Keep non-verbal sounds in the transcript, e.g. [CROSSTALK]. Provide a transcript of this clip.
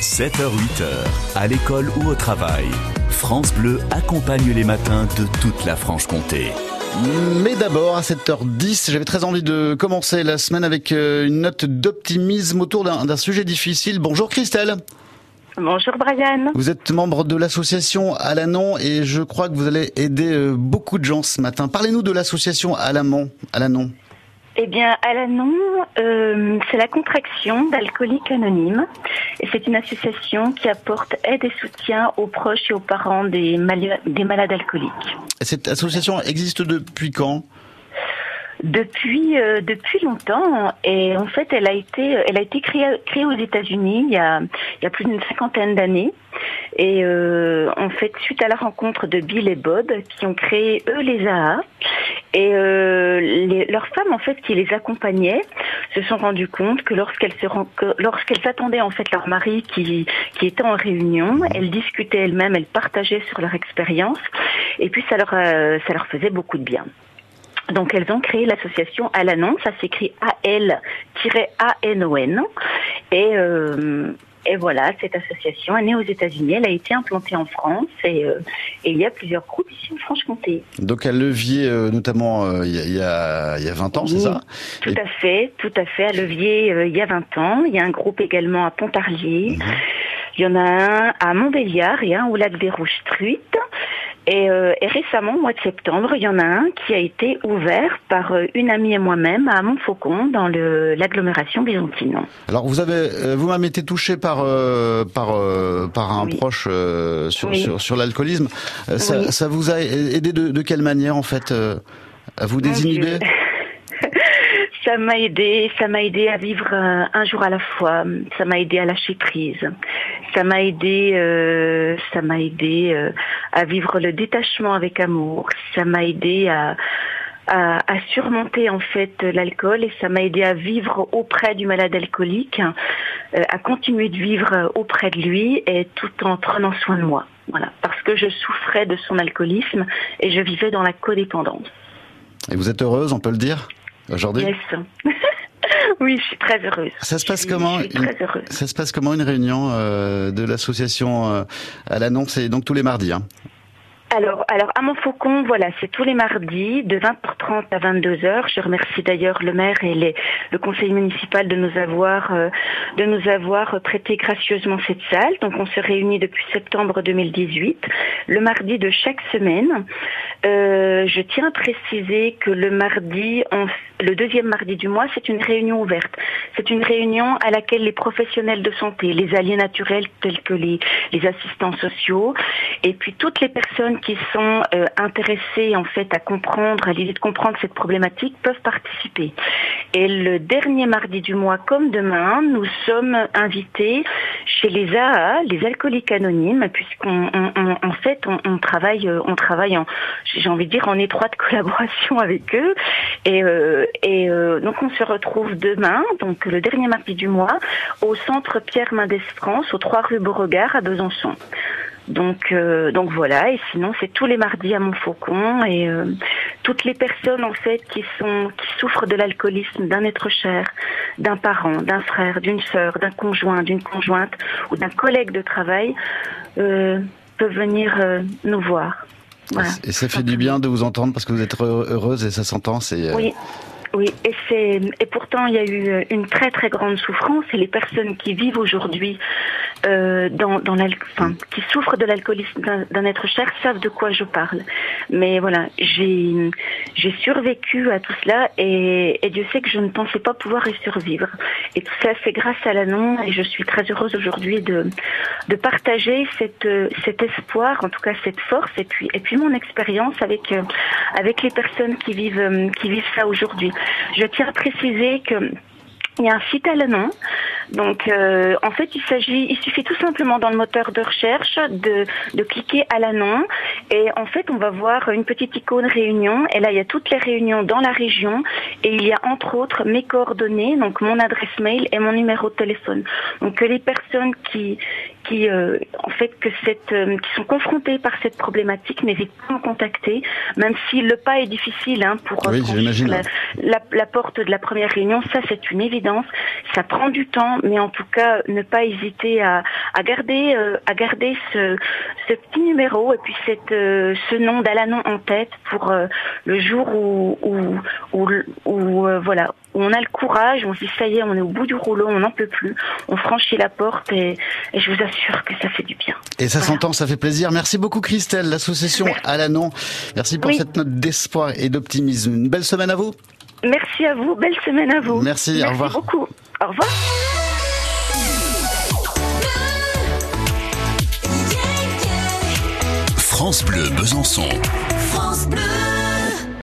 7h-8h, à l'école ou au travail, France Bleu accompagne les matins de toute la Franche-Comté. Mais d'abord, à 7h10, j'avais très envie de commencer la semaine avec euh, une note d'optimisme autour d'un sujet difficile. Bonjour Christelle. Bonjour Brian. Vous êtes membre de l'association Alanon et je crois que vous allez aider euh, beaucoup de gens ce matin. Parlez-nous de l'association Alanon. Alanon. Eh bien, Alanon, euh, c'est la contraction d'Alcooliques Anonymes. Et c'est une association qui apporte aide et soutien aux proches et aux parents des, des malades alcooliques. Cette association existe depuis quand? Depuis euh, depuis longtemps et en fait elle a été elle a été créée, créée aux États-Unis il y a il y a plus d'une cinquantaine d'années et euh, en fait suite à la rencontre de Bill et Bob qui ont créé eux les AA et euh, leurs femmes en fait qui les accompagnaient se sont rendues compte que lorsqu'elles se attendaient en fait leur mari qui était en réunion, elles discutaient elles-mêmes, elles partageaient sur leur expérience et puis ça leur euh, ça leur faisait beaucoup de bien. Donc elles ont créé l'association Alanon, ça s'écrit A-L-A-N-O-N. Et, euh, et voilà, cette association est née aux États-Unis, elle a été implantée en France et, euh, et il y a plusieurs groupes ici en Franche-Comté. Donc à Levier, euh, notamment euh, il, y a, il, y a, 20 ans, c'est ça? Tout à fait, tout à fait. À Levier, il y a 20 ans. Il y a un groupe également à Pontarlier. Mhm. Il y en a un à Montbéliard et un au lac des Rouges-Truites. Euh, et, récemment, au mois de septembre, il y en a un qui a été ouvert par euh, une amie et moi-même à Montfaucon, dans l'agglomération byzantine. Alors, vous avez, euh, vous m'avez été touché par par par un proche sur, sur, sur l'alcoolisme. Ça, ça, vous a aidé de, de quelle manière, en fait, à vous désinhiber? [LAUGHS] ça m'a aidé, ça m'a aidé à vivre un jour à la fois. Ça m'a aidé à lâcher prise. Ça m'a aidé, euh, ça m'a aidé euh, à vivre le détachement avec amour. Ça m'a aidé à, surmonter en fait l'alcool et ça m'a aidé à vivre auprès du malade alcoolique, euh, à continuer de vivre auprès de lui et tout en prenant soin de moi. Voilà, parce que je souffrais de son alcoolisme et je vivais dans la codépendance. Et vous êtes heureuse, on peut le dire, aujourd'hui Yes. [LAUGHS] Oui, je suis très heureuse. Ça se passe comment Ça se passe comment une réunion euh, de l'association euh, à l'annonce et donc tous les mardis hein? Alors, alors à Montfaucon, voilà, c'est tous les mardis de 20h30 à 22h. Je remercie d'ailleurs le maire et les, le conseil municipal de nous avoir euh, de nous avoir prêté gracieusement cette salle. Donc, on se réunit depuis septembre 2018, le mardi de chaque semaine. Euh, je tiens à préciser que le mardi, le deuxième mardi du mois, c'est une réunion ouverte. C'est une réunion à laquelle les professionnels de santé, les alliés naturels tels que les, assistants sociaux, et puis toutes les personnes qui sont euh, intéressés en fait à comprendre, à l'idée de comprendre cette problématique, peuvent participer. Et le dernier mardi du mois, comme demain, nous sommes invités chez les AA, les alcooliques anonymes, puisqu'on en fait on, travaille, on travaille en, j'ai envie de dire, en étroite [LAUGHS] collaboration avec eux. Et, euh, et euh, donc on se retrouve demain, donc le dernier mardi du mois, au centre Pierre Mendès France, aux 3 rue Beauregard à Besançon. Donc, euh, donc voilà. Et sinon, c'est tous les mardis à Montfaucon et euh, toutes les personnes en fait qui sont qui souffrent de l'alcoolisme, d'un être cher, d'un parent, d'un frère, d'une sœur, d'un conjoint, d'une conjointe ou d'un collègue de travail euh, peuvent venir nous voir. Et ça fait du bien de vous entendre parce que vous êtes heureuse et ça s'entend. C'est oui. Oui, et c'est et pourtant il y a eu une très très grande souffrance et les personnes qui vivent aujourd'hui euh, dans, dans enfin, qui souffrent de l'alcoolisme d'un être cher savent de quoi je parle. Mais voilà, j'ai j'ai survécu à tout cela et, et, Dieu sait que je ne pensais pas pouvoir y survivre. Et tout ça c'est grâce à l'annonce et je suis très heureuse aujourd'hui de de partager cette cet espoir, en tout cas cette force et puis et puis mon expérience avec avec les personnes qui vivent qui vivent ça aujourd'hui. Je tiens à préciser que il y a un site à nom. Donc, euh, en fait, il suffit tout simplement dans le moteur de recherche de, de cliquer à l'annonce et en fait, on va voir une petite icône réunion et là, il y a toutes les réunions dans la région et il y a entre autres mes coordonnées, donc mon adresse mail et mon numéro de téléphone. Donc, que les personnes qui qui, en fait, que cette, qui sont confrontés par cette problématique n'hésitent pas à me contacter, même si le pas est difficile hein, pour oui, la, la, la, porte de la première réunion. Ça, c'est une évidence. Ça prend du temps, mais en tout cas, ne pas hésiter à, à garder, à garder ce, ce petit numéro et puis cette, ce nom d'Alanon en tête pour le jour où, où, où, où voilà, où on a le courage, on se dit ça y est, on est au bout du rouleau, on n'en peut plus, on franchit la porte et, je vous assure que ça fait du bien. Et ça s'entend, ça fait plaisir. Merci beaucoup Christelle, l'association Alanon. Merci pour cette note d'espoir et d'optimisme. Une belle semaine à vous. Merci à vous, belle semaine à vous. Merci, Merci au revoir. beaucoup. Au revoir. France Bleu Besançon. France Bleu.